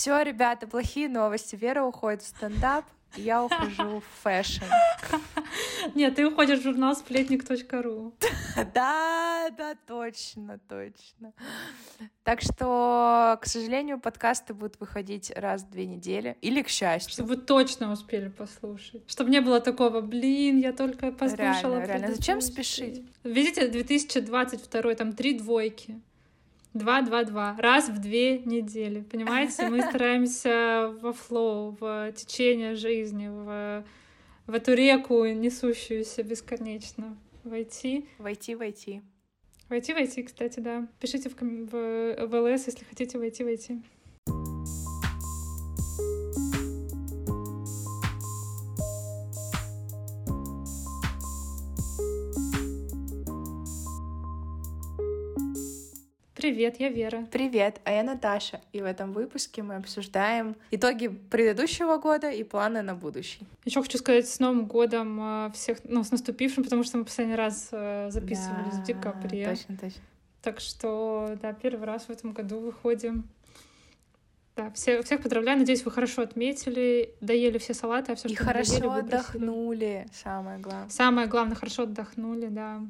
Все, ребята, плохие новости. Вера уходит в стендап, я ухожу в fashion. Нет, ты уходишь в журнал сплетник.ру. Да, да, точно, точно. Так что, к сожалению, подкасты будут выходить раз в две недели. Или к счастью. Чтобы вы точно успели послушать. Чтобы не было такого, блин, я только послушала. Реально, реально. Зачем спешить? Видите, 2022, там три двойки. Два, два, два. Раз в две недели. Понимаете? Мы стараемся во флоу, в течение жизни, в, в эту реку, несущуюся бесконечно, войти. Войти, войти. Войти, войти, кстати, да. Пишите в, в, в ЛС, если хотите войти, войти. Привет, я Вера. Привет, а я Наташа. И в этом выпуске мы обсуждаем итоги предыдущего года и планы на будущий. Еще хочу сказать с Новым годом э, всех, ну, с наступившим, потому что мы последний раз э, записывались да, в декабре. Точно, точно. Так что, да, первый раз в этом году выходим. Да, все, всех поздравляю. Надеюсь, вы хорошо отметили, доели все салаты, а все, что И хорошо доели, отдохнули, самое главное. Самое главное, хорошо отдохнули, да.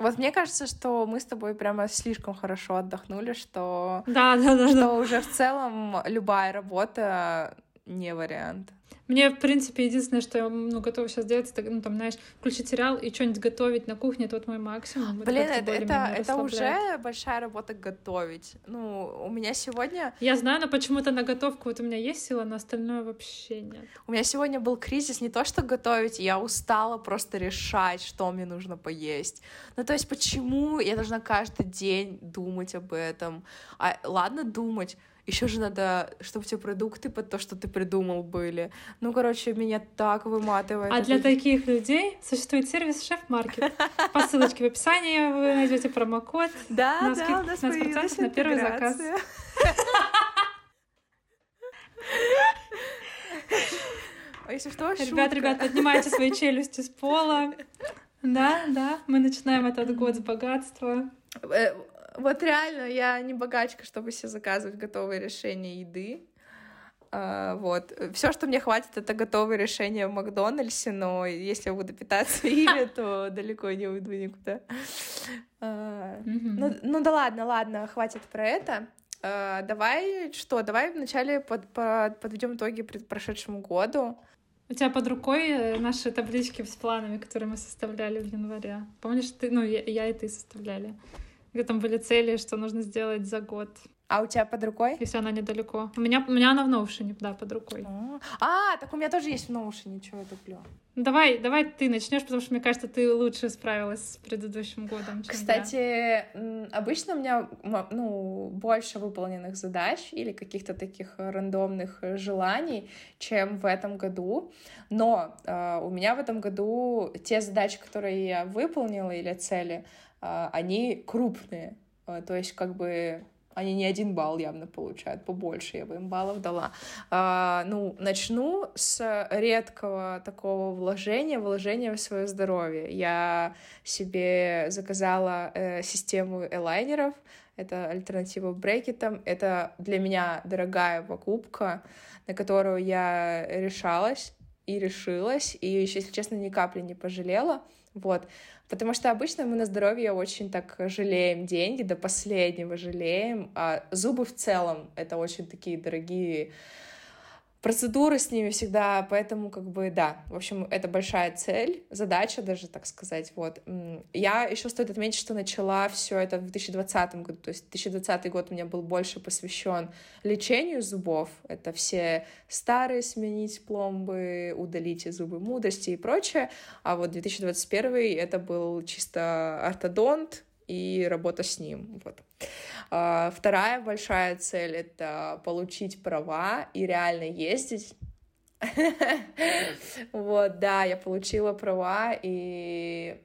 Вот мне кажется, что мы с тобой прямо слишком хорошо отдохнули, что, да, да, да, что да. уже в целом любая работа не вариант. Мне, в принципе, единственное, что я ну, готова сейчас сделать, это, ну, там, знаешь, включить сериал и что-нибудь готовить на кухне, это вот мой максимум. Блин, это, это, это уже большая работа готовить. Ну, у меня сегодня... Я знаю, но почему-то на готовку вот у меня есть сила, на остальное вообще нет. У меня сегодня был кризис не то, что готовить, я устала просто решать, что мне нужно поесть. Ну, то есть, почему я должна каждый день думать об этом? А, ладно думать, еще же надо, чтобы все продукты под то, что ты придумал, были. Ну, короче, меня так выматывает. А для таких людей существует сервис Шеф-Маркет. По ссылочке в описании вы найдете промокод. Да, на да, у нас 15% на первый заказ. А если что, Ребят, ребят, поднимайте свои челюсти с пола. Да, да, мы начинаем этот год с богатства. Вот реально, я не богачка, чтобы себе заказывать готовые решения еды. Uh, вот. Все, что мне хватит, это готовые решения в Макдональдсе, но если я буду питаться ими, то далеко не уйду никуда. Uh, ну, ну да ладно, ладно, хватит про это. Uh, давай что, давай вначале под, под, подведем итоги прошедшему году. У тебя под рукой э, наши таблички с планами, которые мы составляли в январе. Помнишь, ты, ну, я, я и ты составляли где там были цели, что нужно сделать за год. А у тебя под рукой? Если она недалеко. У меня, у меня она в Notion, да, под рукой. А, а так у меня тоже есть в Notion, чего я туплю. Давай, давай ты начнешь, потому что мне кажется, ты лучше справилась с предыдущим годом. Чем Кстати, я. обычно у меня ну, больше выполненных задач или каких-то таких рандомных желаний, чем в этом году. Но э, у меня в этом году те задачи, которые я выполнила или цели, они крупные. А, то есть, как бы, они не один балл явно получают, побольше я бы им баллов дала. А, ну, начну с редкого такого вложения, вложения в свое здоровье. Я себе заказала э, систему элайнеров, это альтернатива брекетам. Это для меня дорогая покупка, на которую я решалась и решилась, и, если честно, ни капли не пожалела. Вот. Потому что обычно мы на здоровье очень так жалеем деньги, до последнего жалеем, а зубы в целом — это очень такие дорогие процедуры с ними всегда, поэтому как бы да, в общем, это большая цель, задача даже, так сказать, вот. Я еще стоит отметить, что начала все это в 2020 году, то есть 2020 год у меня был больше посвящен лечению зубов, это все старые сменить пломбы, удалить зубы мудрости и прочее, а вот 2021 это был чисто ортодонт, и работа с ним. Вот. А, вторая большая цель — это получить права и реально ездить. Вот, да, я получила права, и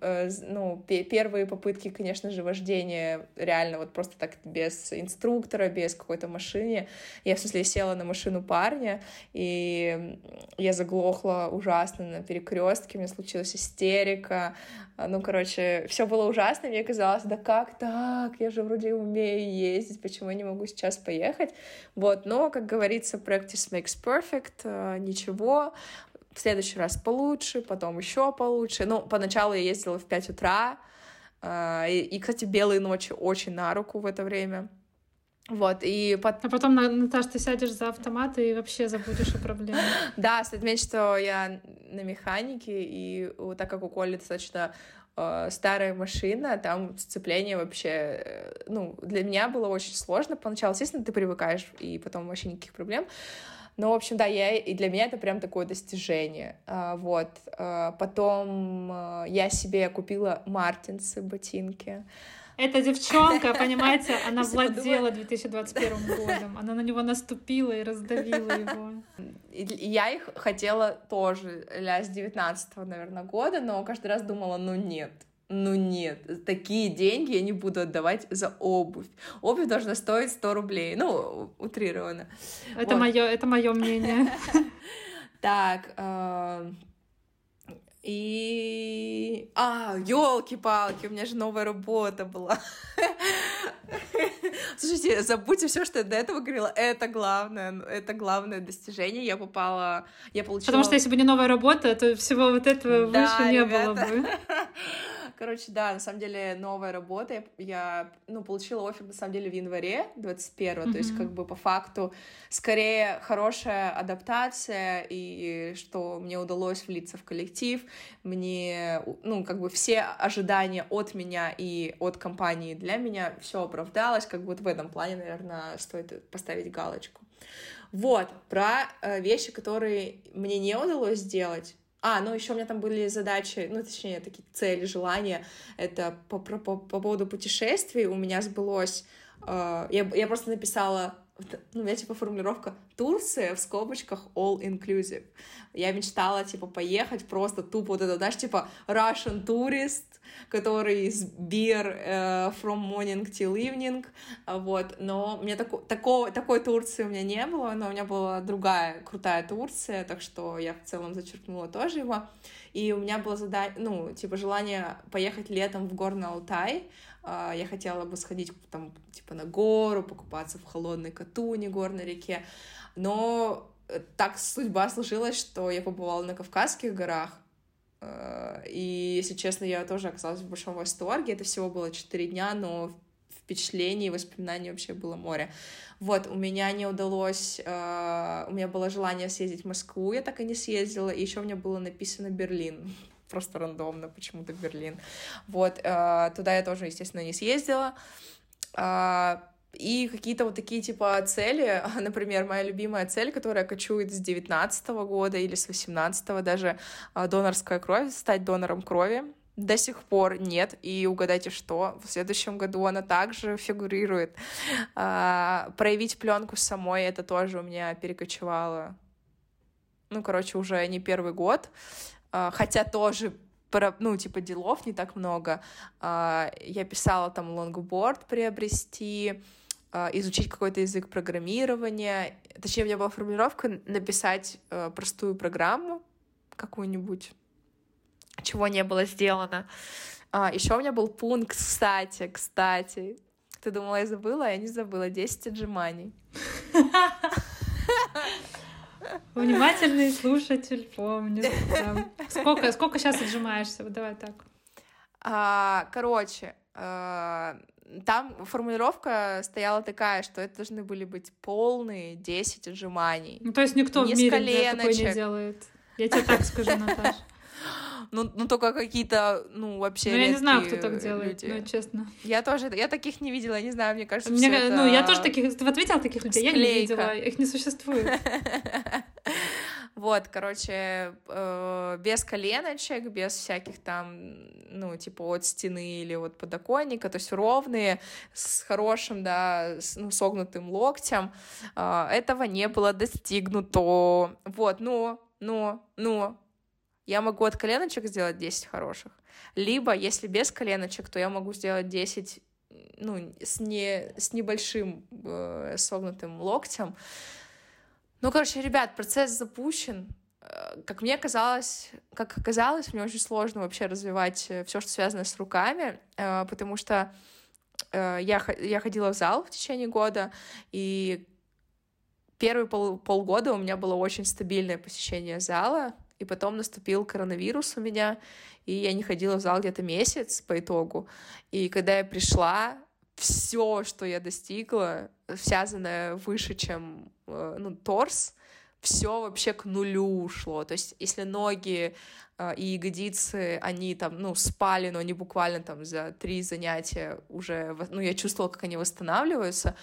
э, ну, первые попытки, конечно же, вождения реально вот просто так без инструктора, без какой-то машины. Я, в смысле, села на машину парня, и я заглохла ужасно на перекрестке, у меня случилась истерика. Ну, короче, все было ужасно, мне казалось, да как так? Я же вроде умею ездить, почему я не могу сейчас поехать? Вот, но, как говорится, practice makes perfect, ничего, в следующий раз получше, потом еще получше. Ну, поначалу я ездила в 5 утра, э, и, и, кстати, белые ночи очень на руку в это время. Вот, и под... А потом, Наташ, ты сядешь за автомат и вообще забудешь о проблеме. Да, стоит отметить, что я на механике, и так как у Коли достаточно э, старая машина, там сцепление вообще, э, ну, для меня было очень сложно поначалу. Естественно, ты привыкаешь, и потом вообще никаких проблем. Ну, в общем, да, я, и для меня это прям такое достижение. А, вот. А, потом а, я себе купила мартинсы ботинки. Эта девчонка, понимаете, она владела 2021 годом. Она на него наступила и раздавила его. И я их хотела тоже для с 19 наверное, года, но каждый раз думала, ну нет, ну нет, такие деньги я не буду отдавать за обувь. Обувь должна стоить 100 рублей. Ну, утрированно. Это вот. мое, это мое мнение. Так, э, и... А, елки-палки, у меня же новая работа была. Слушайте, забудьте все, что я до этого говорила. Это главное, это главное достижение. Я попала, я получила... Потому что если бы не новая работа, то всего вот этого да, выше не ребята. было бы. Короче, да, на самом деле новая работа. Я, ну, получила офер, на самом деле, в январе 21 mm-hmm. то есть как бы по факту скорее хорошая адаптация и что мне удалось влиться в коллектив, мне, ну, как бы все ожидания от меня и от компании для меня все оправдалось, как бы вот в этом плане, наверное, стоит поставить галочку. Вот, про э, вещи, которые мне не удалось сделать, а, ну еще у меня там были задачи, ну, точнее, такие цели, желания. Это по, по, по, по поводу путешествий у меня сбылось... Э, я, я просто написала ну, у меня, типа, формулировка Турция в скобочках all inclusive. Я мечтала, типа, поехать просто тупо вот это, знаешь, типа, Russian tourist, который из beer uh, from morning till evening, вот, но меня тако, такого, такой Турции у меня не было, но у меня была другая крутая Турция, так что я в целом зачеркнула тоже его, и у меня было задание, ну, типа, желание поехать летом в Горный Алтай, я хотела бы сходить там, типа, на гору, покупаться в холодной Катуне, горной реке, но э, так судьба сложилась, что я побывала на Кавказских горах, а, и, если честно, я тоже оказалась в большом восторге. Это всего было 4 дня, но впечатлений и воспоминаний вообще было море. Вот, у меня не удалось, uh, у меня было желание съездить в Москву, я так и не съездила, и еще у меня было написано Берлин просто рандомно почему-то Берлин. Вот, э, туда я тоже, естественно, не съездила. Э, и какие-то вот такие типа цели, например, моя любимая цель, которая кочует с 19 года или с 18 даже, э, донорская кровь, стать донором крови. До сих пор нет, и угадайте что, в следующем году она также фигурирует. А, проявить пленку самой, это тоже у меня перекочевало, ну, короче, уже не первый год. А, хотя тоже ну, типа, делов не так много. А, я писала там лонгборд приобрести, а, изучить какой-то язык программирования. Точнее, у меня была формулировка написать простую программу какую-нибудь, чего не было сделано. Еще у меня был пункт, кстати, кстати. Ты думала, я забыла? Я не забыла. 10 отжиманий. Внимательный слушатель помнит. Сколько, сколько сейчас отжимаешься? Вот давай так. А, короче, а, там формулировка стояла такая, что это должны были быть полные 10 отжиманий. Ну, то есть никто не в мире такой не делает. Я тебе так скажу, Наташа. Ну, ну только какие-то, ну, вообще Ну, я не знаю, кто так делает, люди. ну, честно. Я тоже, я таких не видела, не знаю, мне кажется, мне, Ну, я тоже таких, ты вот видела таких людей? Склейка. Я не видела, их не существует. Вот, короче, э, без коленочек, без всяких там, ну, типа от стены или от подоконника, то есть ровные, с хорошим, да, с, ну, согнутым локтем. Э, этого не было достигнуто. Вот, ну, ну, ну, я могу от коленочек сделать 10 хороших. Либо, если без коленочек, то я могу сделать 10 ну, с, не, с небольшим э, согнутым локтем. Ну, короче, ребят, процесс запущен. Э, как мне казалось, как оказалось, мне очень сложно вообще развивать э, все, что связано с руками, э, потому что я, я ходила в зал в течение года, и первые пол, полгода у меня было очень стабильное посещение зала, и потом наступил коронавирус у меня, и я не ходила в зал где-то месяц по итогу. И когда я пришла, все, что я достигла, связанное выше, чем э, ну, торс, все вообще к нулю ушло. То есть, если ноги э, и ягодицы, они там, ну, спали, но они буквально там за три занятия уже, ну, я чувствовала, как они восстанавливаются,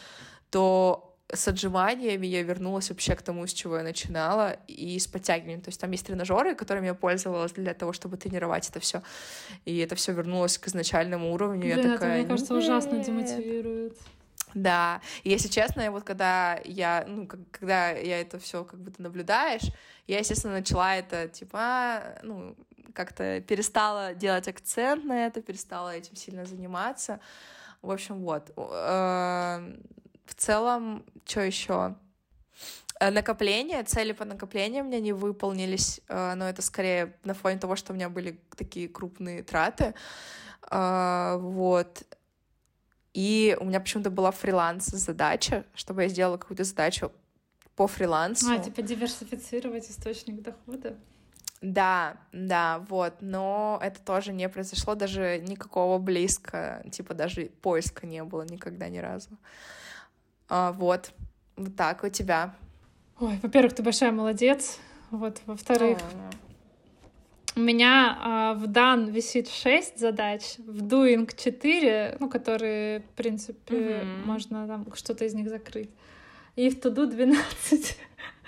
то с отжиманиями я вернулась вообще к тому, с чего я начинала, и с подтягиванием. То есть там есть тренажеры, которыми я пользовалась для того, чтобы тренировать это все. И это все вернулось к изначальному уровню. Блин, я это, такая, мне кажется, ужасно демотивирует. Да, и если честно, вот когда я, ну, когда я это все как будто наблюдаешь, я, естественно, начала это, типа, а, ну, как-то перестала делать акцент на это, перестала этим сильно заниматься. В общем, вот. В целом, что еще? Э, накопления, цели по накоплению у меня не выполнились, э, но это скорее на фоне того, что у меня были такие крупные траты. Э, вот. И у меня почему-то была фриланс-задача, чтобы я сделала какую-то задачу по фрилансу. А, типа диверсифицировать источник дохода? Да, да, вот, но это тоже не произошло, даже никакого близко, типа даже поиска не было никогда ни разу. А, вот. Вот так у тебя. Ой, во-первых, ты большая молодец. Вот, во-вторых, у меня а, в дан висит 6 задач, в doing 4, ну, которые, в принципе, mm-hmm. можно там что-то из них закрыть. И в туду 12.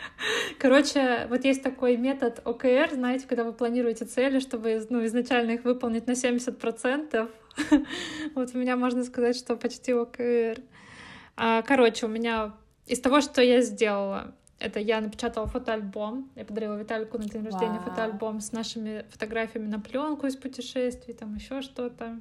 Короче, вот есть такой метод ОКР, знаете, когда вы планируете цели, чтобы ну, изначально их выполнить на 70%. вот у меня можно сказать, что почти ОКР. А, короче, у меня из того, что я сделала, это я напечатала фотоальбом. Я подарила Виталику на день рождения wow. фотоальбом с нашими фотографиями на пленку из путешествий, там еще что-то.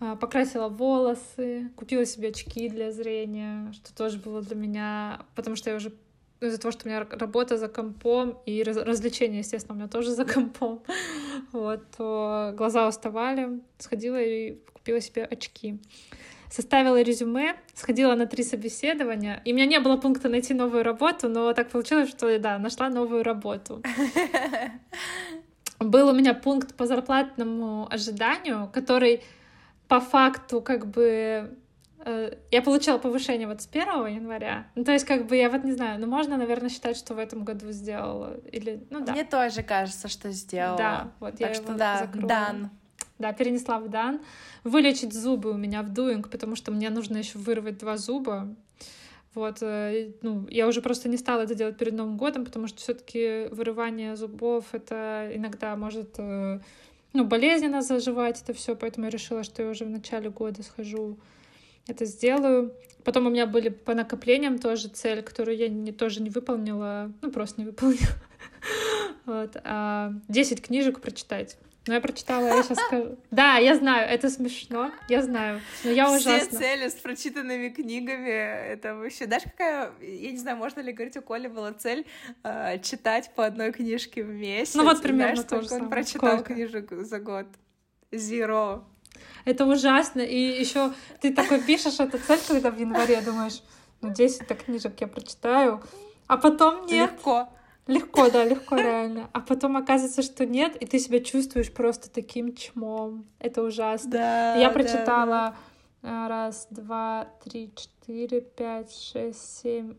А, покрасила волосы, купила себе очки для зрения, что тоже было для меня, потому что я уже из-за того, что у меня работа за компом и раз развлечения, естественно, у меня тоже за компом, вот, то глаза уставали, сходила и купила себе очки составила резюме, сходила на три собеседования, и у меня не было пункта найти новую работу, но так получилось, что, да, нашла новую работу. Был у меня пункт по зарплатному ожиданию, который по факту как бы э, я получила повышение вот с 1 января. Ну, то есть, как бы, я вот не знаю, ну, можно, наверное, считать, что в этом году сделала. Или, ну, да. Мне тоже кажется, что сделала. Да, вот так я что, да, закрою. дан. Да, перенесла в дан. Вылечить зубы у меня в дуинг, потому что мне нужно еще вырвать два зуба. Вот, э, ну, я уже просто не стала это делать перед Новым годом, потому что все-таки вырывание зубов это иногда может э, ну, болезненно заживать это все, поэтому я решила, что я уже в начале года схожу, это сделаю. Потом у меня были по накоплениям тоже цель, которую я не, тоже не выполнила, ну, просто не выполнила. Вот. А 10 книжек прочитать. Ну, я прочитала, я сейчас скажу. Да, я знаю, это смешно, я знаю, но я ужасно. Все цели с прочитанными книгами, это вообще... Знаешь, какая, я не знаю, можно ли говорить, у Коли была цель э, читать по одной книжке в месяц. Ну вот примерно Знаешь, сколько он прочитал сколько? книжек за год? Zero. Это ужасно, и еще ты такой пишешь эту цель, когда в январе думаешь, ну 10 так книжек я прочитаю, а потом нет. Легко. Легко, да, легко, реально. А потом оказывается, что нет, и ты себя чувствуешь просто таким чмом. Это ужасно. Да, Я прочитала да, да. раз, два, три, четыре, пять, шесть, семь,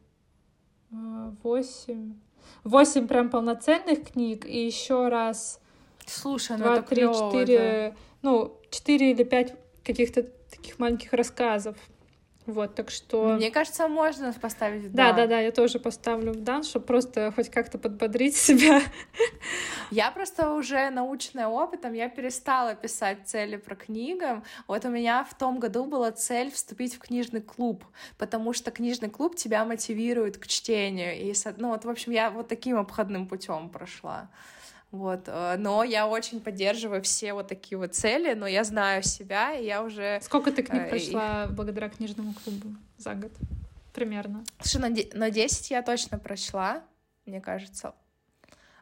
э, восемь. Восемь прям полноценных книг, и еще раз Слушай, ну два, три, четыре, да. ну, четыре или пять каких-то таких маленьких рассказов. Вот, так что... Мне кажется, можно поставить в Да, да, да, я тоже поставлю в дан, чтобы просто хоть как-то подбодрить себя. Я просто уже научная опытом, я перестала писать цели про книгам. Вот у меня в том году была цель вступить в книжный клуб, потому что книжный клуб тебя мотивирует к чтению. И, ну вот, в общем, я вот таким обходным путем прошла. Вот, э, но я очень поддерживаю все вот такие вот цели, но я знаю себя, и я уже... Сколько ты книг э, прошла и... благодаря книжному клубу за год? Примерно. Слушай, на, де... на 10 я точно прочла, мне кажется.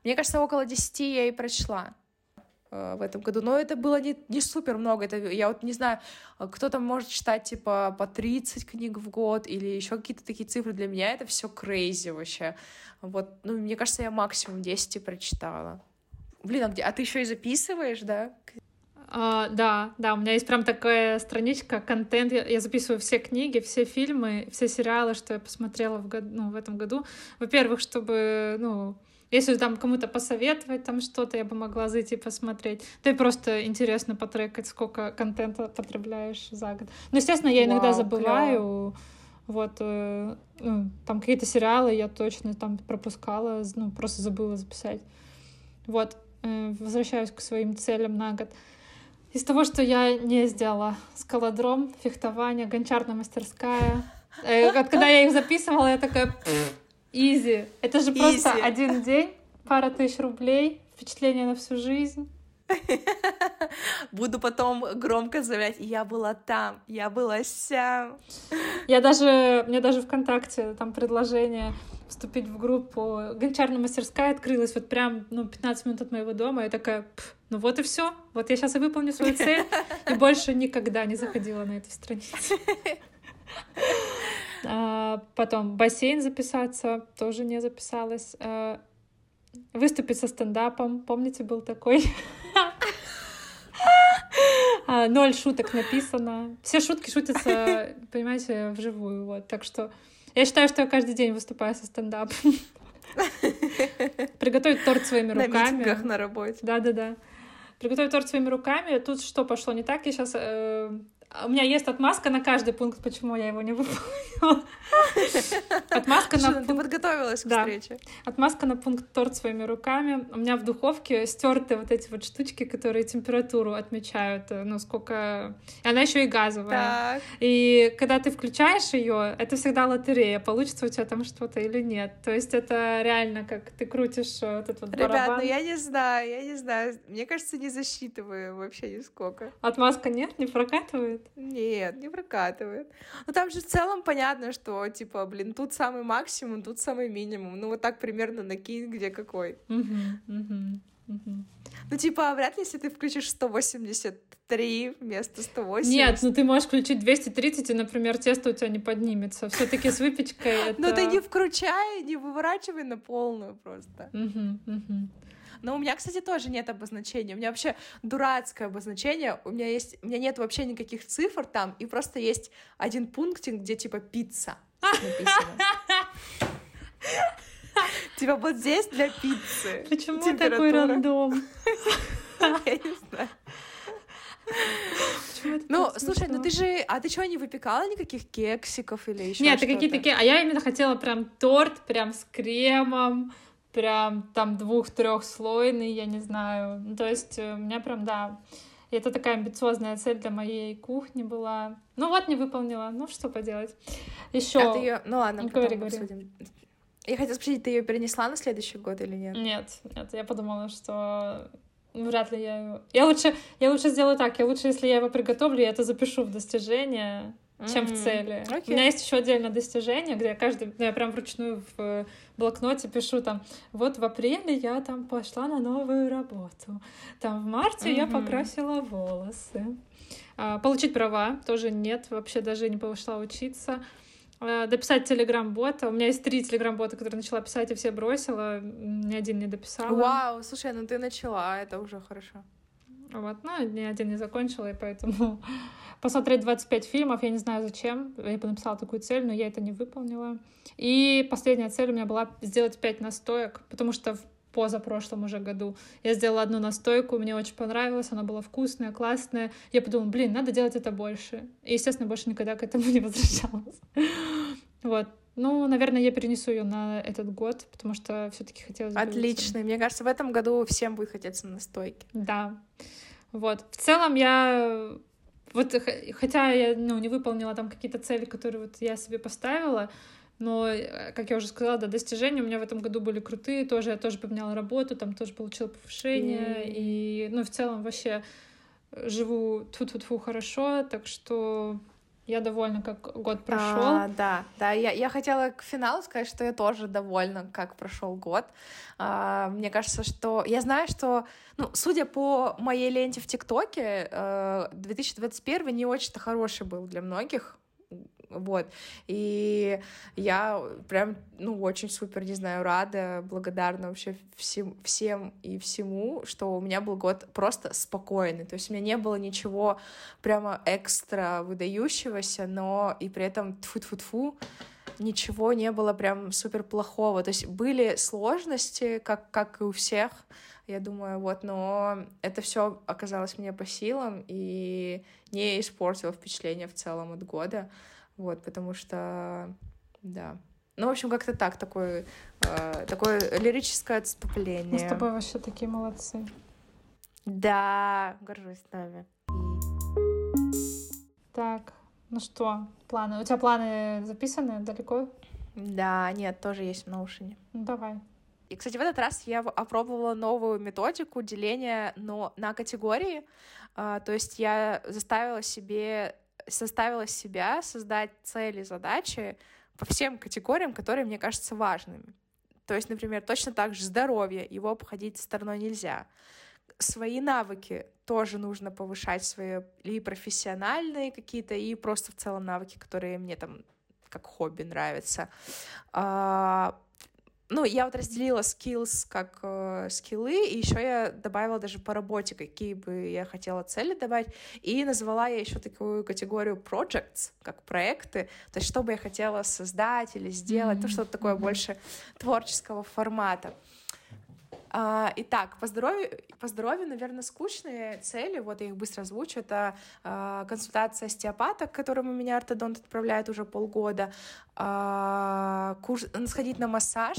Мне кажется, около 10 я и прочла э, в этом году. Но это было не, не супер много. Это, я вот не знаю, кто-то может читать типа по 30 книг в год или еще какие-то такие цифры. Для меня это все crazy вообще. Вот, ну, мне кажется, я максимум 10 прочитала. Блин, а, где? а ты еще и записываешь, да? А, да, да, у меня есть прям такая страничка, контент. Я, я записываю все книги, все фильмы, все сериалы, что я посмотрела в, год, ну, в этом году. Во-первых, чтобы, ну, если там кому-то посоветовать там что-то, я бы могла зайти посмотреть. Да и просто интересно потрекать, сколько контента потребляешь за год. Ну, естественно, я иногда Вау, забываю. Клево. Вот, э, ну, там какие-то сериалы я точно там пропускала, ну, просто забыла записать. Вот, возвращаюсь к своим целям на год. Из того, что я не сделала, скалодром, фехтование, гончарная мастерская. Э, когда я их записывала, я такая, изи. Это же просто один день, пара тысяч рублей, впечатление на всю жизнь. Буду потом громко заявлять, я была там, я была сям. Я даже, мне даже ВКонтакте там предложение вступить в группу. Гончарная мастерская открылась вот прям, ну, 15 минут от моего дома. Я такая, ну вот и все. Вот я сейчас и выполню свою цель. И больше никогда не заходила на эту страницу. А, потом бассейн записаться, тоже не записалась. А, выступить со стендапом, помните, был такой. А, ноль шуток написано. Все шутки шутятся, понимаете, вживую. Вот. Так что я считаю, что я каждый день выступаю со стендапом. Приготовить торт своими руками. На на работе. Да-да-да. Приготовить торт своими руками. Тут что пошло не так? Я сейчас э, у меня есть отмазка на каждый пункт, почему я его не выполнила. Отмазка на пункт... Ты подготовилась к встрече. Отмазка на пункт торт своими руками. У меня в духовке стерты вот эти вот штучки, которые температуру отмечают, э, ну, сколько... Она еще и газовая. И когда ты включаешь ее, это всегда лотерея, получится у тебя там что-то или нет. То есть это реально как ты крутишь э, вот этот вот Ребят, ну я не знаю, я не знаю. Мне кажется, не засчитываю вообще нисколько. Отмазка нет? Не прокатывает? Прокатывает? Нет, не прокатывает. Ну там же в целом понятно, что типа, блин, тут самый максимум, тут самый минимум. Ну вот так примерно накинь, где какой. Ну, типа, вряд ли, если ты включишь 183 вместо 180. Нет, ну ты можешь включить 230, и, например, тесто у тебя не поднимется. все таки с выпечкой это... Ну ты не вкручай, не выворачивай на полную просто. Но у меня, кстати, тоже нет обозначения. У меня вообще дурацкое обозначение. У меня есть, у меня нет вообще никаких цифр там, и просто есть один пунктик, где типа пицца написано. Типа вот здесь для пиццы. Почему такой рандом? Я не знаю. Ну, слушай, ну ты же, а ты что, не выпекала никаких кексиков или еще Нет, какие-то кексы, а я именно хотела прям торт, прям с кремом, прям там двух-трехслойный, я не знаю. Ну, то есть э, у меня прям, да, это такая амбициозная цель для моей кухни была. Ну вот, не выполнила. Ну, что поделать. Еще. А ты ее... Ну ладно, ну, говори, говори. Обсудим. Я хотела спросить, ты ее перенесла на следующий год или нет? Нет, нет, я подумала, что вряд ли я ее... Я лучше, я лучше сделаю так, я лучше, если я его приготовлю, я это запишу в достижение, чем mm-hmm. в цели. Okay. У меня есть еще отдельное достижение, где я каждый, ну, я прям вручную в блокноте пишу там, вот в апреле я там пошла на новую работу, там в марте mm-hmm. я покрасила волосы. А, получить права тоже нет, вообще даже не пошла учиться. А, дописать телеграм-бота. У меня есть три телеграм-бота, которые начала писать и все бросила. Ни один не дописала. Вау, слушай, ну ты начала, это уже хорошо. Вот, ну, ни один не закончила, и поэтому посмотреть 25 фильмов, я не знаю зачем, я бы написала такую цель, но я это не выполнила. И последняя цель у меня была сделать 5 настоек, потому что в позапрошлом уже году. Я сделала одну настойку, мне очень понравилось, она была вкусная, классная. Я подумала, блин, надо делать это больше. И, естественно, больше никогда к этому не возвращалась. Вот. Ну, наверное, я перенесу ее на этот год, потому что все-таки хотелось бы... Отлично. Мне кажется, в этом году всем будет хотеться настойки. Да. Вот. В целом я... Вот, хотя я ну, не выполнила там какие-то цели, которые вот я себе поставила, но, как я уже сказала, да, достижения у меня в этом году были крутые, тоже я тоже поменяла работу, там тоже получила повышение, mm. и, ну, в целом вообще живу тьфу-тьфу-тьфу хорошо, так что я довольна, как год прошел. А, да, да, я, я хотела к финалу сказать, что я тоже довольна, как прошел год. А, мне кажется, что я знаю, что, ну, судя по моей ленте в ТикТоке, 2021 э, не очень-то хороший был для многих вот. И я прям, ну, очень супер, не знаю, рада, благодарна вообще всем, всем и всему, что у меня был год просто спокойный. То есть у меня не было ничего прямо экстра выдающегося, но и при этом тфу-тфу-тфу, ничего не было прям супер плохого. То есть были сложности, как, как и у всех, я думаю, вот, но это все оказалось мне по силам и не испортило впечатление в целом от года. Вот, потому что, да. Ну, в общем, как-то так, такое, э, такое лирическое отступление. Мы с тобой вообще такие молодцы. Да, горжусь нами. Так, ну что, планы? У тебя планы записаны далеко? Да, нет, тоже есть в наушине. Ну, давай. И, кстати, в этот раз я опробовала новую методику деления но на категории. А, то есть я заставила себе составила себя создать цели, задачи по всем категориям, которые мне кажутся важными. То есть, например, точно так же здоровье, его обходить стороной нельзя. Свои навыки тоже нужно повышать, свои и профессиональные какие-то, и просто в целом навыки, которые мне там как хобби нравятся. Ну, я вот разделила skills как э, скиллы, и еще я добавила даже по работе, какие бы я хотела цели добавить, и назвала я еще такую категорию projects, как проекты, то есть что бы я хотела создать или сделать, mm-hmm. то что-то такое больше творческого формата. А, итак, по здоровью, по здоровью, наверное, скучные цели, вот я их быстро озвучу, это а, консультация остеопата, к которому меня ортодонт отправляет уже полгода, а, курс, сходить на массаж,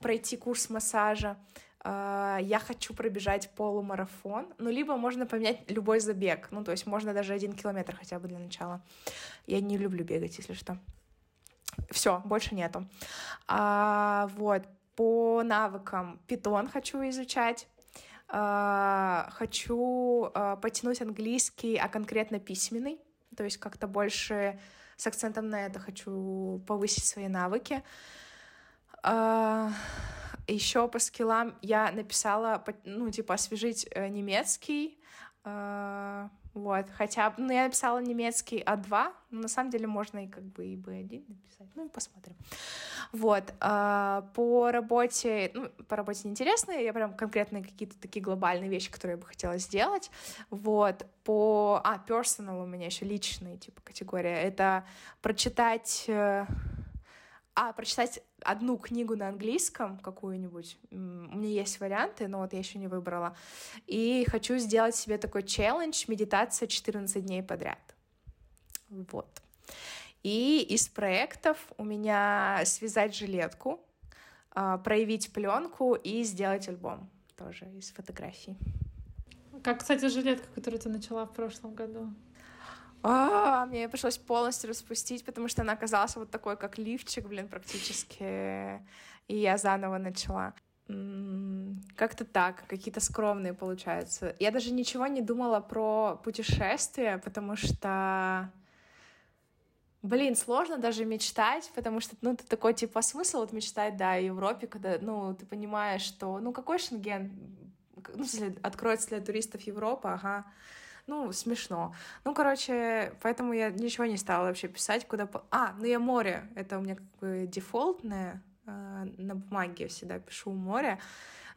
пройти курс массажа, я хочу пробежать полумарафон, ну, либо можно поменять любой забег, ну, то есть можно даже один километр хотя бы для начала. Я не люблю бегать, если что. Все, больше нету. А, вот, по навыкам питон хочу изучать. Uh, хочу uh, потянуть английский, а конкретно письменный, то есть как-то больше с акцентом на это хочу повысить свои навыки. Uh, еще по скиллам я написала, ну, типа, освежить э, немецкий, вот, хотя, ну, я написала немецкий А2, но на самом деле можно и как бы и B1 написать, ну, посмотрим. Вот, а, по работе, ну, по работе неинтересные, я прям конкретные какие-то такие глобальные вещи, которые я бы хотела сделать, вот, по, а, personal у меня еще личные, типа, категория, это прочитать э, а, прочитать одну книгу на английском какую-нибудь. У меня есть варианты, но вот я еще не выбрала. И хочу сделать себе такой челлендж медитация 14 дней подряд. Вот. И из проектов у меня связать жилетку, а, проявить пленку и сделать альбом тоже из фотографий. Как, кстати, жилетка, которую ты начала в прошлом году? А, мне пришлось полностью распустить, потому что она оказалась вот такой, как лифчик, блин, практически. И я заново начала. Как-то так, какие-то скромные получаются. Я даже ничего не думала про путешествия, потому что Блин, сложно даже мечтать, потому что, ну, ты такой, типа, смысл вот мечтать, да, о Европе, когда, ну, ты понимаешь, что, ну, какой Шенген, ну, откроется для туристов Европа, ага, ну, смешно. Ну, короче, поэтому я ничего не стала вообще писать, куда... А, ну я море, это у меня как бы дефолтное, а, на бумаге я всегда пишу море,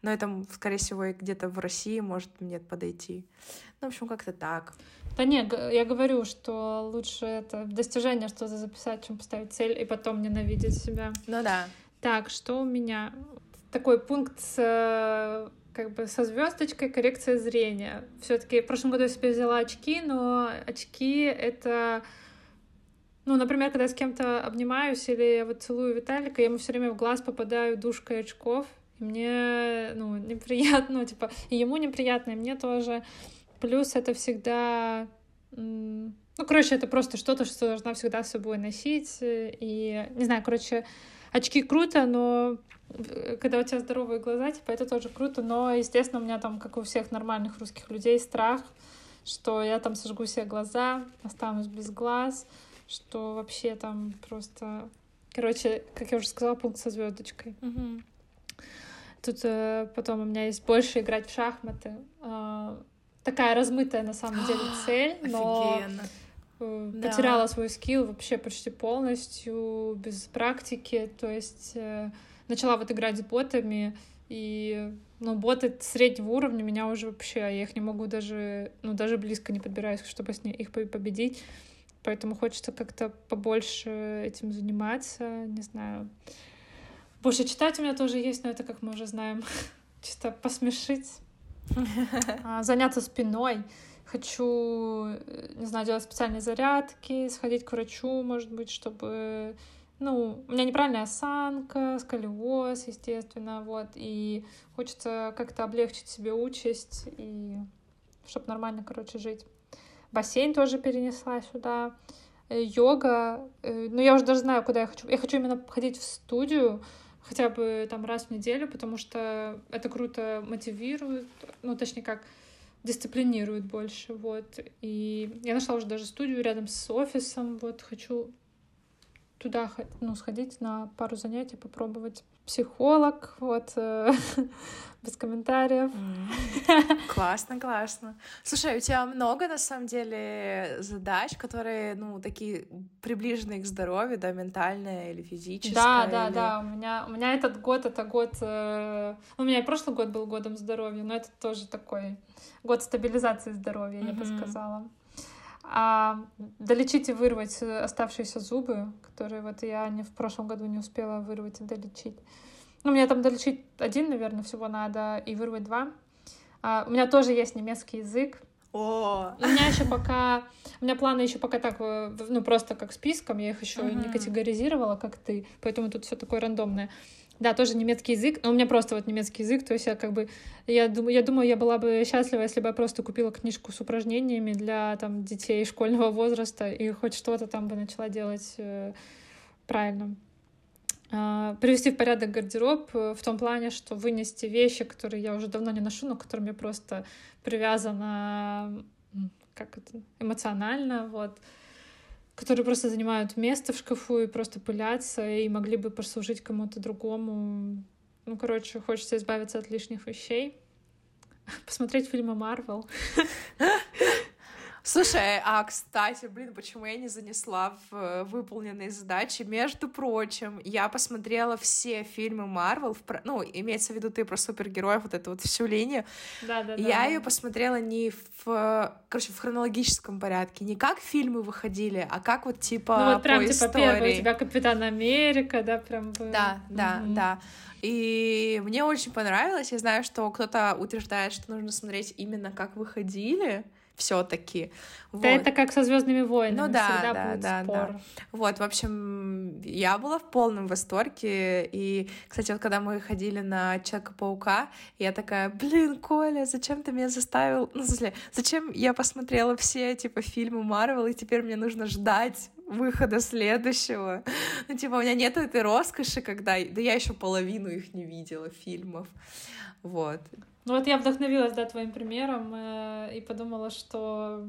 но это, скорее всего, и где-то в России может мне подойти. Ну, в общем, как-то так. Да нет, я говорю, что лучше это достижение что-то записать, чем поставить цель и потом ненавидеть себя. Ну да. Так, что у меня? такой пункт с э, как бы со звездочкой коррекция зрения. Все-таки в прошлом году я себе взяла очки, но очки это ну, например, когда я с кем-то обнимаюсь или я вот целую Виталика, я ему все время в глаз попадаю душкой очков, и мне, ну, неприятно, типа, и ему неприятно, и мне тоже. Плюс это всегда... Ну, короче, это просто что-то, что должна всегда с собой носить. И, не знаю, короче, очки круто, но когда у тебя здоровые глаза, типа, это тоже круто, но, естественно, у меня там, как у всех нормальных русских людей, страх, что я там сожгу себе глаза, останусь без глаз, что вообще там просто... Короче, как я уже сказала, пункт со звездочкой. Угу. Тут э, потом у меня есть больше играть в шахматы. Э, такая размытая на самом деле цель, но Офигенно. Да. потеряла свой скилл вообще почти полностью, без практики. То есть э, начала вот играть с ботами, и ну, боты среднего уровня меня уже вообще, я их не могу даже, ну, даже близко не подбираюсь, чтобы с ней их по- победить. Поэтому хочется как-то побольше этим заниматься, не знаю. Больше читать у меня тоже есть, но это, как мы уже знаем, чисто посмешить, а, заняться спиной. Хочу, э, не знаю, делать специальные зарядки, сходить к врачу, может быть, чтобы... Ну, у меня неправильная осанка, сколиоз, естественно, вот, и хочется как-то облегчить себе участь, и чтобы нормально, короче, жить. Бассейн тоже перенесла сюда. Э, Йога. э, Ну, я уже даже знаю, куда я хочу. Я хочу именно ходить в студию, хотя бы там раз в неделю, потому что это круто мотивирует, ну, точнее как, дисциплинирует больше, вот. И я нашла уже даже студию рядом с офисом, вот, хочу туда, ну, сходить на пару занятий, попробовать. Психолог, вот, э, без комментариев. Классно, классно. Слушай, у тебя много, на самом деле, задач, которые, ну, такие приближенные к здоровью, да, ментальное или физическое. Да, да, или- да. У меня, у меня этот год это год. э, У меня и прошлый год был годом здоровья, но это тоже такой год стабилизации здоровья, я бы сказала. А долечить и вырвать э, оставшиеся зубы, которые вот я не в прошлом году не успела вырвать и долечить. Ну, мне там долечить один, наверное, всего надо, и вырвать два. А, у меня тоже есть немецкий язык, О, у меня еще пока, у меня планы еще пока так, э, ну просто как списком, я их еще не Мгм. категоризировала, как ты, поэтому тут все такое рандомное. Да, тоже немецкий язык, но у меня просто вот немецкий язык, то есть я как бы, я думаю, я думаю, я была бы счастлива, если бы я просто купила книжку с упражнениями для там детей школьного возраста и хоть что-то там бы начала делать э, правильно. А, Привести в порядок гардероб э, в том плане, что вынести вещи, которые я уже давно не ношу, но к которым я просто привязана как это, эмоционально, вот, которые просто занимают место в шкафу и просто пылятся, и могли бы послужить кому-то другому. Ну, короче, хочется избавиться от лишних вещей. Посмотреть фильмы Марвел. Слушай, а кстати, блин, почему я не занесла в э, выполненные задачи? Между прочим, я посмотрела все фильмы Марвел, в ну, имеется в виду ты про супергероев, вот эту вот всю линию. Да, да, да. Я ее посмотрела не в, короче, в хронологическом порядке, не как фильмы выходили, а как вот типа Ну вот прям по типа первый у истории. тебя Капитан Америка, да, прям бы. Да, да, Мгм. да. И мне очень понравилось. Я знаю, что кто-то утверждает, что нужно смотреть именно как выходили все-таки. Да, это как со Звездными войнами. Ну да, всегда да, будет да, спор. да. Вот, в общем, я была в полном восторге. И, кстати, вот когда мы ходили на Человека-паука, я такая, блин, Коля, зачем ты меня заставил? Ну, в смысле, зачем я посмотрела все, типа, фильмы Марвел, и теперь мне нужно ждать выхода следующего. Ну, типа, у меня нет этой роскоши, когда... Да я еще половину их не видела, фильмов. Вот. Ну вот я вдохновилась, да, твоим примером э, и подумала, что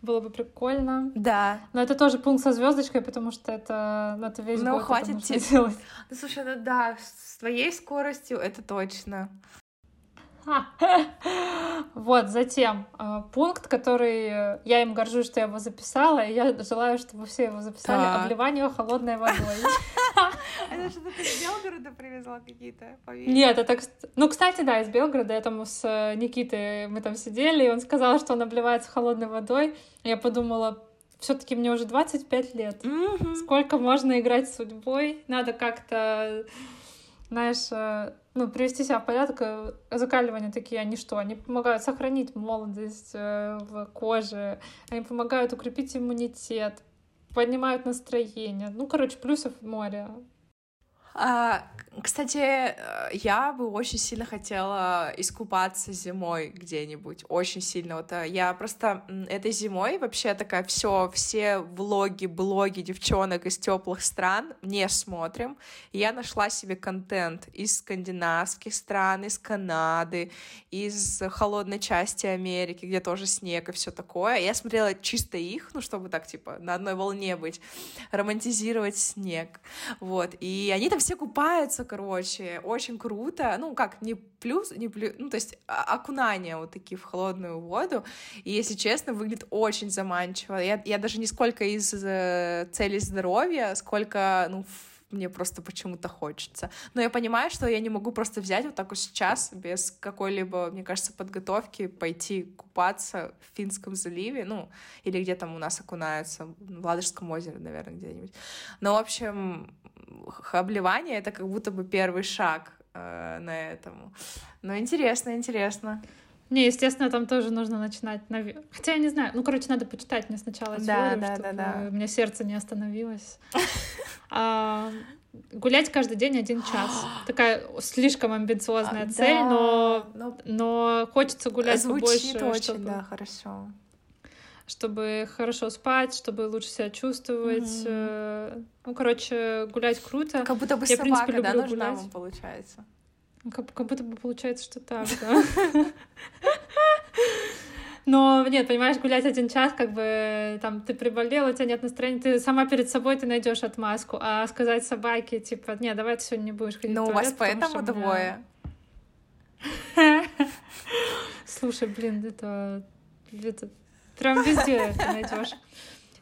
было бы прикольно. Да. Но это тоже пункт со звездочкой, потому что это, ну, это весь Ну, год это хватит нужно те- делать. Ну, слушай, ну да, с твоей скоростью это точно. Вот, затем э, пункт, который э, я им горжусь, что я его записала, и я желаю, чтобы все его записали. Так. Обливание холодной водой. Это что ты из Белгорода привезла какие-то Нет, это... Ну, кстати, да, из Белгорода. Я там с э, Никитой, мы там сидели, и он сказал, что он обливается холодной водой. Я подумала, все таки мне уже 25 лет. Сколько можно играть с судьбой? Надо как-то знаешь, ну, привести себя в порядок, э, закаливания такие, они что? Они помогают сохранить молодость э, в коже, они помогают укрепить иммунитет, поднимают настроение. Ну, короче, плюсов море. А, кстати, э, я бы очень сильно хотела искупаться зимой где-нибудь, очень сильно. Вот э, я просто этой зимой вообще такая все, все влоги, блоги девчонок из теплых стран не смотрим. я нашла себе контент из скандинавских стран, из Канады, из холодной части Америки, где тоже снег и все такое. Я смотрела чисто их, ну чтобы так типа на одной волне быть, романтизировать снег, вот. И они там все купаются, короче, очень круто. Ну, как, не плюс, не плюс, ну, то есть окунание вот такие в холодную воду. И, если честно, выглядит очень заманчиво. Я, я даже не сколько из э, целей здоровья, сколько, ну, мне просто почему-то хочется. Но я понимаю, что я не могу просто взять вот так вот сейчас, без какой-либо, мне кажется, подготовки, пойти купаться в Финском заливе, ну, или где там у нас окунаются, в Ладожском озере, наверное, где-нибудь. Но, в общем, обливание — это как будто бы первый шаг э, на этому. Но интересно, интересно. Не, естественно, там тоже нужно начинать. Нав... Хотя я не знаю. Ну, короче, надо почитать мне сначала теорию, да, чтобы да, да. у меня сердце не остановилось. А, гулять каждый день один час. Такая слишком амбициозная а, цель, да, но, но, но хочется гулять Звучит побольше. очень, чтобы... да, хорошо чтобы хорошо спать, чтобы лучше себя чувствовать. Mm-hmm. Ну, короче, гулять круто. Как будто бы Я, собака, в принципе, люблю да, нужна гулять. вам, получается. Как, как будто бы получается, что так, да. Но нет, понимаешь, гулять один час, как бы там ты приболел, у тебя нет настроения, ты сама перед собой ты найдешь отмазку, а сказать собаке, типа, нет, давай ты сегодня не будешь ходить. Ну, у вас поэтому двое. Слушай, блин, это, это Прям везде найдешь.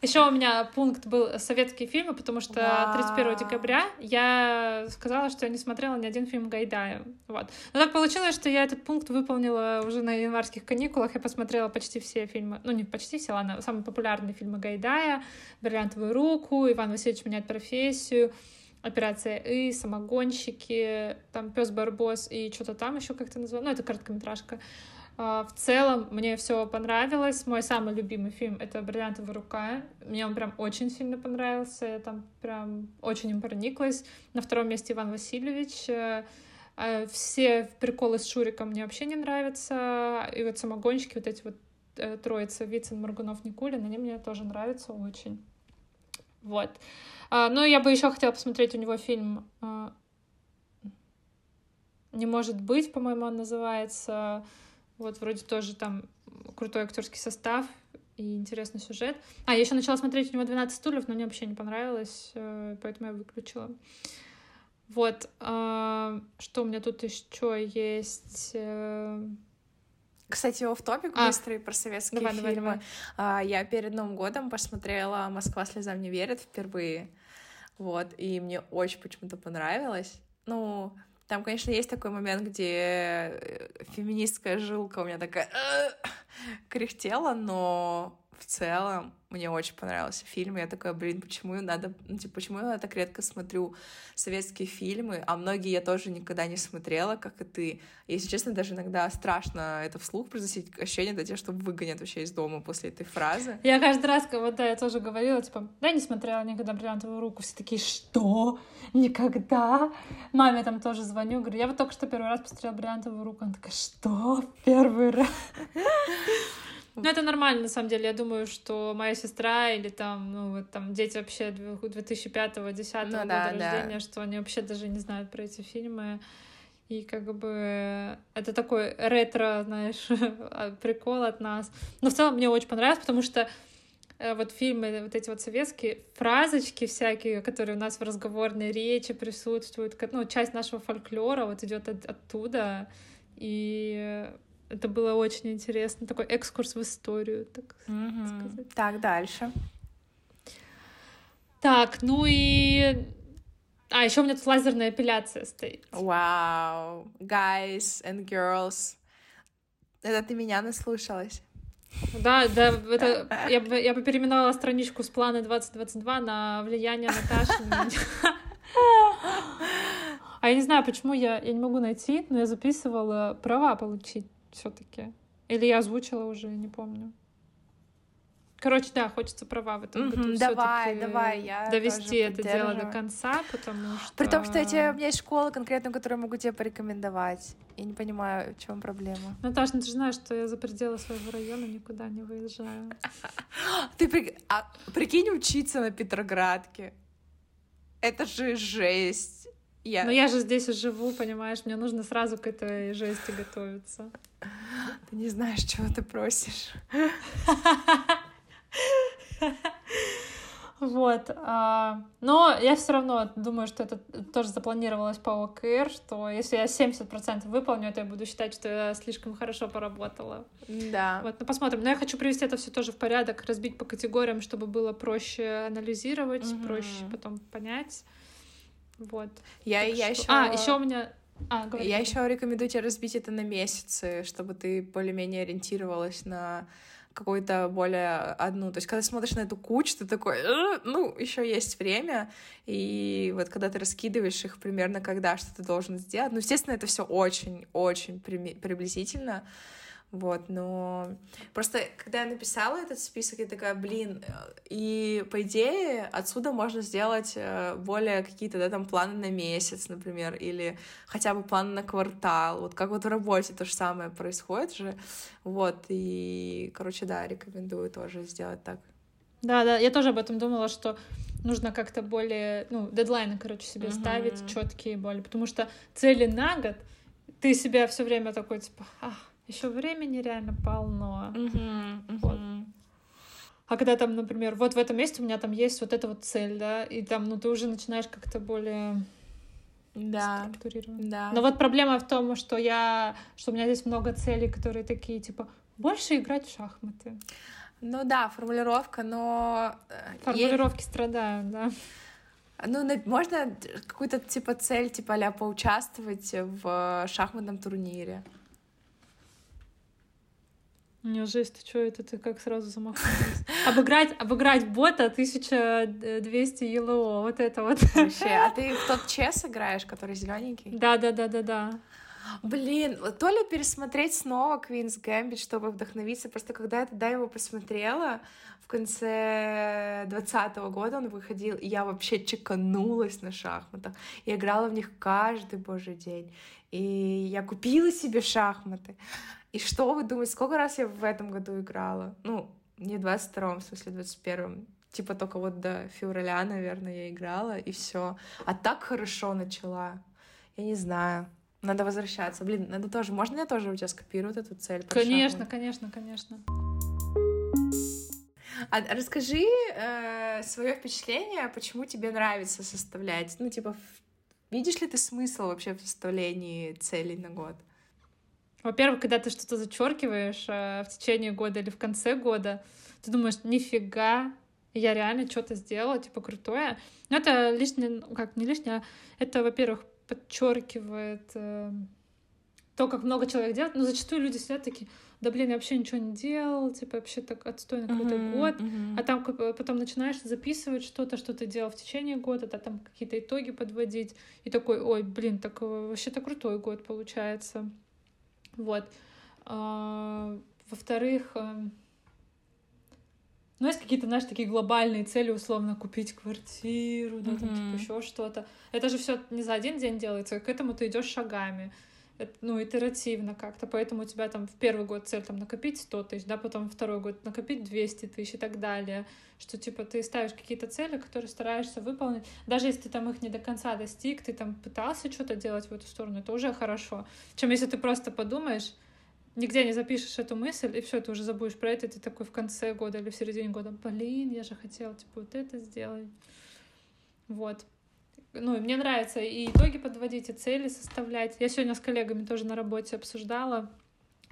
Еще у меня пункт был советские фильмы, потому что Вау. 31 декабря я сказала, что я не смотрела ни один фильм Гайдая. Вот. Но так получилось, что я этот пункт выполнила уже на январских каникулах. Я посмотрела почти все фильмы, ну не почти все, ладно, самые популярные фильмы Гайдая, «Бриллиантовую руку», «Иван Васильевич меняет профессию», Операция И, Самогонщики, там Пес Барбос и что-то там еще как-то назвал. Ну, это короткометражка. А, в целом мне все понравилось. Мой самый любимый фильм — это «Бриллиантовая рука». Мне он прям очень сильно понравился. Я там прям очень им прониклась. На втором месте Иван Васильевич. Э, а все приколы с Шуриком мне вообще не нравятся. И вот самогонщики, вот эти вот э, троица Вицин, Моргунов, Никулин, они мне тоже нравятся очень. Вот. Ну, я бы еще хотела посмотреть у него фильм «Не может быть», по-моему, он называется. Вот, вроде тоже там крутой актерский состав и интересный сюжет. А, я еще начала смотреть у него 12 стульев, но мне вообще не понравилось, э, поэтому я выключила. Вот, а, что у меня тут еще есть? Э? Кстати, в топик а, быстрый про советские давай, фильмы. Давай, давай. Я перед Новым годом посмотрела «Москва слезам не верит» впервые. Вот, и мне очень почему-то понравилось. Ну, там, конечно, есть такой момент, где э, феминистская жилка у меня такая кряхтела, но в целом мне очень понравился фильм. Я такая, блин, почему надо, ну, типа, почему я так редко смотрю советские фильмы, а многие я тоже никогда не смотрела, как и ты. Если честно, даже иногда страшно это вслух произносить, ощущение до тебя, что выгонят вообще из дома после этой фразы. Я каждый раз, вот да, я тоже говорила, типа, да, не смотрела никогда «Бриллиантовую руку», все такие, что? Никогда? Маме там тоже звоню, говорю, я вот только что первый раз посмотрела «Бриллиантовую руку», она такая, что? Первый раз? Ну, это нормально, на самом деле. Я думаю, что моя сестра или там, ну, вот там дети вообще 2005-2010 ну, года да, рождения, да. что они вообще даже не знают про эти фильмы. И как бы это такой ретро, знаешь, прикол от нас. Но в целом мне очень понравилось, потому что э, вот фильмы, вот эти вот советские фразочки всякие, которые у нас в разговорной речи присутствуют, ну, часть нашего фольклора вот идет от, оттуда. И это было очень интересно. Такой экскурс в историю, так угу. сказать. Так, дальше. Так, ну и... А, еще у меня тут лазерная эпиляция стоит. Вау, wow. guys and girls. Это ты меня наслушалась. Да, да, это, я, бы, я бы переименовала страничку с плана 2022 на влияние Наташи. А я не знаю, почему я, я не могу найти, но я записывала права получить все таки Или я озвучила уже, не помню. Короче, да, хочется права в этом году. Давай, давай, я довести это дело до конца, потому что. При том, что у меня есть школа конкретно, которую я могу тебе порекомендовать. Я не понимаю, в чем проблема. Наташа, ну ты же знаешь, что я за пределы своего района никуда не выезжаю. Ты а, прикинь учиться на Петроградке. Это же жесть. Я... Но я же здесь живу, понимаешь, мне нужно сразу к этой жести готовиться. Ты не знаешь, чего ты просишь. Вот. А, но я все равно думаю, что это тоже запланировалось по ОКР, что если я 70% выполню, то я буду считать, что я слишком хорошо поработала. Да. Вот, ну посмотрим. Но я хочу привести это все тоже в порядок, разбить по категориям, чтобы было проще анализировать, угу. проще потом понять. Вот. Я, я еще... А, еще у меня а, я еще рекомендую тебе разбить это на месяцы, чтобы ты более-менее ориентировалась на какую-то более одну. То есть, когда смотришь на эту кучу, ты такой, э, ну, еще есть время. И вот когда ты раскидываешь их примерно когда, что ты должен сделать, ну, естественно, это все очень-очень приблизительно. Вот, но просто когда я написала этот список, я такая, блин, и по идее отсюда можно сделать э, более какие-то, да, там планы на месяц, например, или хотя бы планы на квартал, вот как вот в работе то же самое происходит же, вот, и, короче, да, рекомендую тоже сделать так. Да, да, я тоже об этом думала, что нужно как-то более, ну, дедлайны, короче, себе uh-huh. ставить четкие более, потому что цели на год, ты себя все время такой, типа, ах, еще времени реально полно. Uh-huh, Вот. А когда там, например, вот в этом месте у меня там есть вот эта вот цель, да, и там, ну, ты уже начинаешь как-то более да. структурировать. Да. Но вот проблема в том, что я, что у меня здесь много целей, которые такие, типа, больше играть в шахматы. Ну да, формулировка, но... Э, Формулировки е... страдают, да. Ну, можно какую-то, типа, цель, типа, а поучаствовать в шахматном турнире. У меня жесть, ты что это, ты как сразу замахнулась? Обыграть, обыграть бота 1200 ЕЛО, вот это вот. Вообще, а ты в тот чес играешь, который зелененький? Да, да, да, да, да. Блин, то ли пересмотреть снова Квинс Гэмбит, чтобы вдохновиться. Просто когда я тогда его посмотрела, в конце двадцатого года он выходил, и я вообще чеканулась на шахматах. Я играла в них каждый божий день. И я купила себе шахматы. И что вы думаете, сколько раз я в этом году играла? Ну, не в 22-м, в смысле, в 21-м. Типа только вот до февраля, наверное, я играла, и все. А так хорошо начала. Я не знаю. Надо возвращаться. Блин, надо тоже. Можно я тоже у тебя скопирую эту цель? Конечно, конечно, конечно. А расскажи э, свое впечатление, почему тебе нравится составлять. Ну, типа, видишь ли ты смысл вообще в составлении целей на год? Во-первых, когда ты что-то зачеркиваешь э, в течение года или в конце года, ты думаешь, нифига, я реально что-то сделала, типа крутое. Но это лишнее, ну, как не лишнее, а это, во-первых, подчеркивает э, то, как много человек делает. Но зачастую люди сидят такие, да блин, я вообще ничего не делал, типа вообще так отстойно какой-то uh-huh, год. Uh-huh. А там потом начинаешь записывать что-то, что ты делал в течение года, да, там какие-то итоги подводить. И такой, ой, блин, так э, вообще-то крутой год получается. Вот. А, во-вторых, эм, ну, есть какие-то, знаешь, такие глобальные цели, условно, купить квартиру, да, mm-hmm. там, типа, еще что-то. Это же все не за один день делается, к этому ты идешь шагами ну, итеративно как-то, поэтому у тебя там в первый год цель там накопить 100 тысяч, да, потом второй год накопить 200 тысяч и так далее, что, типа, ты ставишь какие-то цели, которые стараешься выполнить, даже если ты там их не до конца достиг, ты там пытался что-то делать в эту сторону, это уже хорошо, чем если ты просто подумаешь, нигде не запишешь эту мысль, и все, ты уже забудешь про это, ты такой в конце года или в середине года, блин, я же хотела, типа, вот это сделать. Вот ну, мне нравится и итоги подводить, и цели составлять. Я сегодня с коллегами тоже на работе обсуждала.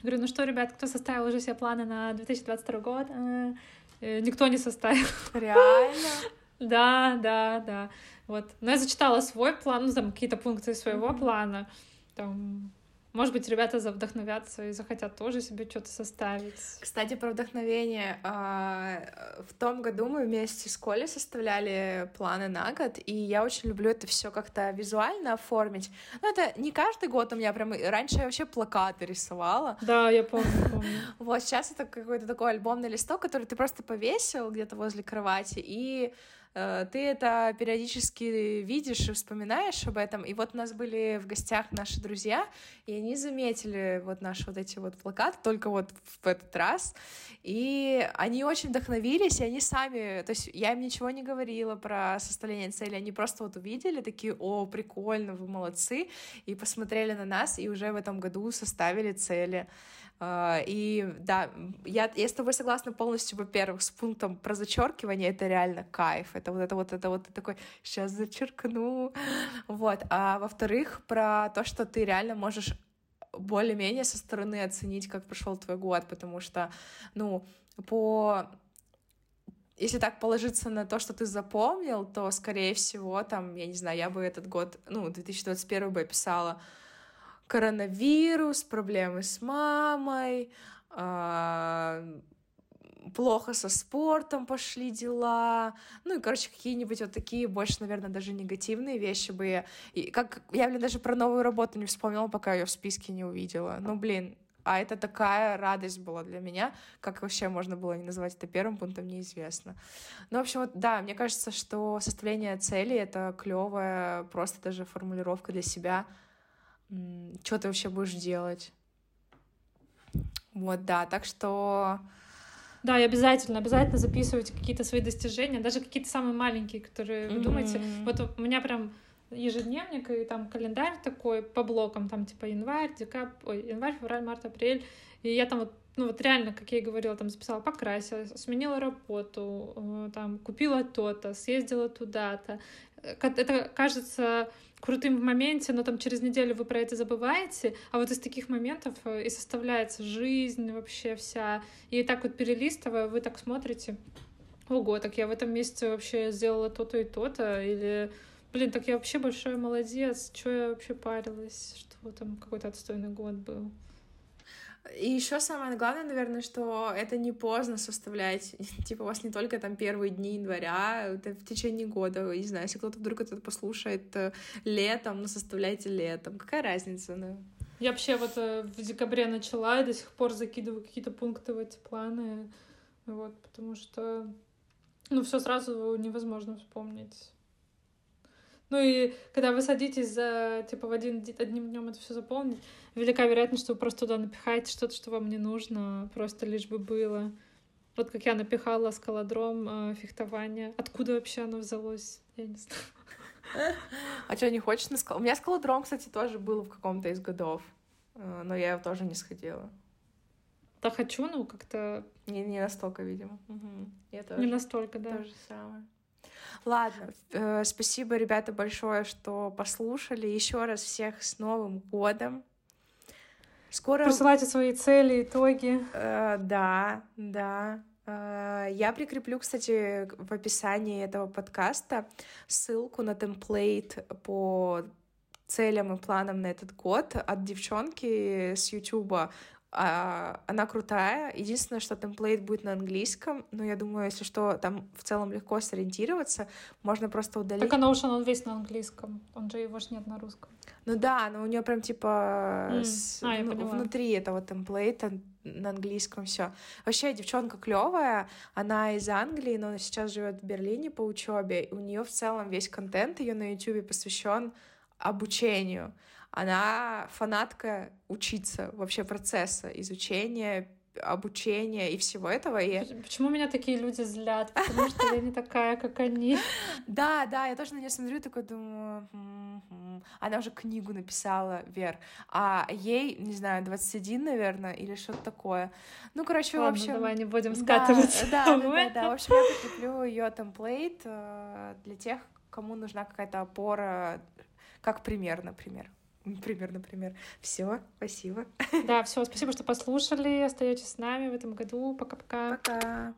Говорю, ну что, ребят, кто составил уже все планы на 2022 год? Э, э, никто не составил. Реально? Да, да, да. Вот. Но я зачитала свой план, ну, там какие-то пункты своего плана. Там может быть, ребята вдохновятся и захотят тоже себе что-то составить. Кстати, про вдохновение. А, в том году мы вместе с Колей составляли планы на год, и я очень люблю это все как-то визуально оформить. Но это не каждый год у меня прям... Раньше я вообще плакаты рисовала. Да, я помню, помню. Вот сейчас это какой-то такой альбомный листок, который ты просто повесил где-то возле кровати, и ты это периодически видишь и вспоминаешь об этом. И вот у нас были в гостях наши друзья, и они заметили вот наши вот эти вот плакаты, только вот в этот раз. И они очень вдохновились, и они сами, то есть я им ничего не говорила про составление цели, они просто вот увидели, такие, о, прикольно, вы молодцы, и посмотрели на нас, и уже в этом году составили цели. А, и да, я, я с тобой согласна полностью, во-первых, с пунктом про зачеркивание, это реально кайф, это вот это вот это вот. Такой, сейчас зачеркну, вот, а во-вторых, про то, что ты реально можешь более-менее со стороны оценить, как прошел твой год, потому что, ну, по если так положиться на то, что ты запомнил, то, скорее всего, там, я не знаю, я бы этот год, ну, 2021 бы описала коронавирус, проблемы с мамой, а, плохо со спортом пошли дела, ну и, короче, какие-нибудь вот такие больше, наверное, даже негативные вещи бы. И как я, блин, даже про новую работу не вспомнила, пока ее в списке не увидела. Ну, блин, а это такая радость была для меня, как вообще можно было не назвать это первым пунктом, неизвестно. Ну, в общем, вот, да, мне кажется, что составление цели — это клевая просто даже формулировка для себя — что ты вообще будешь делать. Вот, да, так что... Да, и обязательно, обязательно записывайте какие-то свои достижения, даже какие-то самые маленькие, которые вы думаете. Вот у меня прям ежедневник и там календарь такой по блокам, там типа январь, декабрь, ой, январь, февраль, март, апрель. И я там вот, ну вот реально, как я и говорила, там записала, покрасилась, сменила работу, э, там купила то-то, съездила туда-то. Э, это кажется крутым в моменте, но там через неделю вы про это забываете, а вот из таких моментов э, и составляется жизнь вообще вся. И так вот перелистывая, вы так смотрите, ого, так я в этом месяце вообще сделала то-то и то-то, или, блин, так я вообще большой молодец, что я вообще парилась, что там какой-то отстойный год был. И еще самое главное, наверное, что это не поздно составлять. типа у вас не только там первые дни января, это в течение года. Не знаю, если кто-то вдруг это послушает э, летом, ну составляйте летом. Какая разница, ну? Я вообще вот э, в декабре начала и до сих пор закидываю какие-то пункты в эти планы. Вот, потому что ну, все сразу невозможно вспомнить. Ну и когда вы садитесь за, типа, в один, одним днем это все заполнить, велика вероятность, что вы просто туда напихаете что-то, что вам не нужно, просто лишь бы было. Вот как я напихала скалодром, э, фехтование. Откуда вообще оно взялось? Я не знаю. А что, не хочешь на скал? У меня скалодром, кстати, тоже был в каком-то из годов, э, но я тоже не сходила. Да хочу, но как-то... Не, не настолько, видимо. Угу. Я тоже. Не настолько, да. То же самое. Ладно, э, спасибо, ребята, большое, что послушали. Еще раз всех с Новым годом. Скоро... Присылайте свои цели, итоги. Э, да, да. Э, я прикреплю, кстати, в описании этого подкаста ссылку на темплейт по целям и планам на этот год от девчонки с Ютуба а, она крутая. Единственное, что темплейт будет на английском, но я думаю, если что, там в целом легко сориентироваться, можно просто удалить. Так Notion, он весь на английском, он же его ж нет на русском. Ну да, но у нее прям типа mm. с, а, ну, внутри этого темплейта на английском все. Вообще девчонка клевая, она из Англии, но она сейчас живет в Берлине по учебе. У нее в целом весь контент ее на YouTube посвящен обучению. Она фанатка учиться, вообще процесса изучения, обучения и всего этого. И... Почему меня такие люди злят? Потому что я не такая, как они. Да, да, я тоже на нее смотрю, такой думаю, она уже книгу написала, Вер, а ей, не знаю, 21, наверное, или что-то такое. Ну, короче, Ладно, в общем... давай не будем скатываться. Да, да, да, да, да. В общем, я прикреплю ее темплейт э, для тех, кому нужна какая-то опора, как пример, например. Пример, например. Все, спасибо. Да, все, спасибо, что послушали. Остаетесь с нами в этом году. Пока-пока. Пока. -пока. Пока.